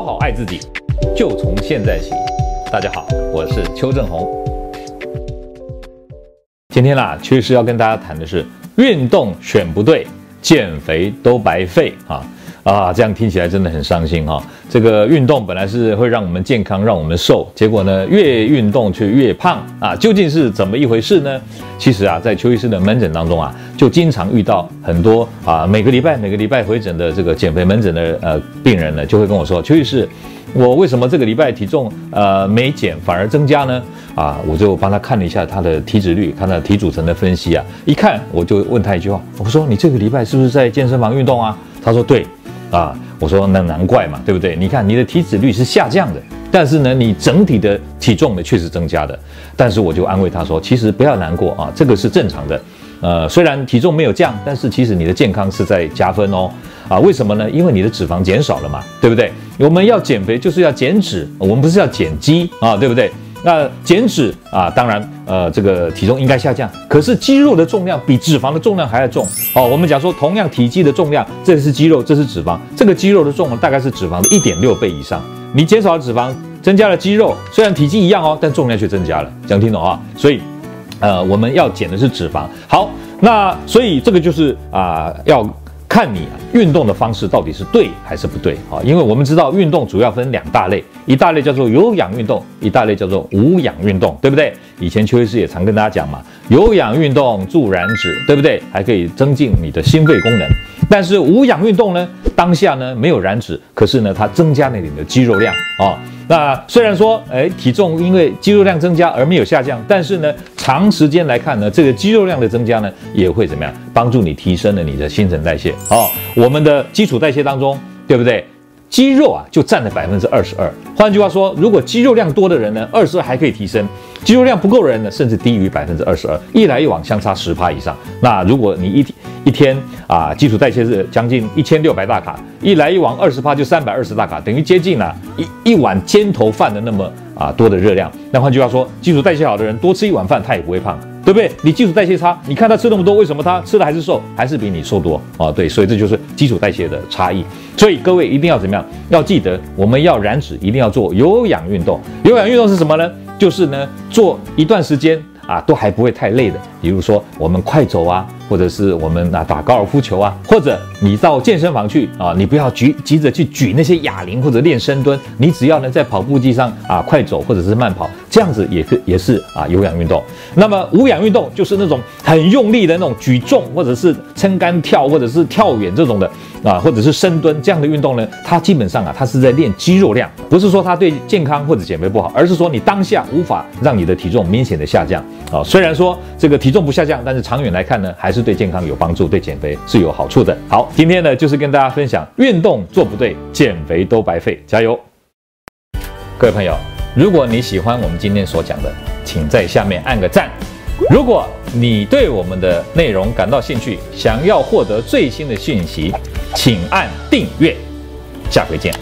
好好爱自己，就从现在起。大家好，我是邱正红。今天啦，邱医师要跟大家谈的是运动选不对，减肥都白费啊。啊，这样听起来真的很伤心哈、这个运动本来是会让我们健康，让我们瘦，结果呢，越运动却越胖啊，究竟是怎么一回事呢？其实啊，在邱医师的门诊当中啊，就经常遇到很多啊，每个礼拜每个礼拜回诊的这个减肥门诊的呃病人呢，就会跟我说，邱医师，我为什么这个礼拜体重呃没减反而增加呢？啊，我就帮他看了一下他的体脂率，看他体组成的分析啊，一看我就问他一句话，我说你这个礼拜是不是在健身房运动啊？他说对。啊，我说那难怪嘛，对不对？你看你的体脂率是下降的，但是呢，你整体的体重呢却是增加的。但是我就安慰他说，其实不要难过啊，这个是正常的。呃，虽然体重没有降，但是其实你的健康是在加分哦。啊，为什么呢？因为你的脂肪减少了嘛，对不对？我们要减肥就是要减脂，我们不是要减肌啊，对不对？那减脂啊，当然，呃，这个体重应该下降。可是肌肉的重量比脂肪的重量还要重哦。我们讲说，同样体积的重量，这是肌肉，这是脂肪，这个肌肉的重量大概是脂肪的一点六倍以上。你减少了脂肪，增加了肌肉，虽然体积一样哦，但重量却增加了。讲听懂啊？所以，呃，我们要减的是脂肪。好，那所以这个就是啊、要。看你运动的方式到底是对还是不对啊？因为我们知道运动主要分两大类，一大类叫做有氧运动，一大类叫做无氧运动，对不对？以前邱医师也常跟大家讲嘛，有氧运动助燃脂，对不对？还可以增进你的心肺功能。但是无氧运动呢，当下呢没有燃脂，可是呢它增加了你的肌肉量啊。那虽然说，哎，体重因为肌肉量增加而没有下降，但是呢，长时间来看呢，这个肌肉量的增加呢，也会怎么样？帮助你提升了你的新陈代谢。哦，我们的基础代谢当中，对不对？肌肉啊，就占了百分之二十二。换句话说，如果肌肉量多的人呢，二十二还可以提升；肌肉量不够的人呢，甚至低于百分之二十二。一来一往相差十趴以上。那如果你一一天啊，基础代谢是将近一千六百大卡，一来一往二十趴就三百二十大卡，等于接近了一一碗尖头饭的那么啊多的热量。那换句话说，基础代谢好的人多吃一碗饭他也不会胖。对不对？你基础代谢差，你看他吃那么多，为什么他吃的还是瘦，还是比你瘦多啊？对，所以这就是基础代谢的差异。所以各位一定要怎么样？要记得，我们要燃脂，一定要做有氧运动。有氧运动是什么呢？就是呢，做一段时间啊，都还不会太累的。比如说我们快走啊。或者是我们啊打高尔夫球啊，或者你到健身房去啊，你不要急急着去举那些哑铃或者练深蹲，你只要呢在跑步机上啊快走或者是慢跑，这样子也是也是啊有氧运动。那么无氧运动就是那种很用力的那种举重或者是撑杆跳或者是跳远这种的啊，或者是深蹲这样的运动呢，它基本上啊它是在练肌肉量，不是说它对健康或者减肥不好，而是说你当下无法让你的体重明显的下降啊。虽然说这个体重不下降，但是长远来看呢还是。对健康有帮助，对减肥是有好处的。好，今天呢就是跟大家分享，运动做不对，减肥都白费，加油！各位朋友，如果你喜欢我们今天所讲的，请在下面按个赞。如果你对我们的内容感到兴趣，想要获得最新的讯息，请按订阅。下回见。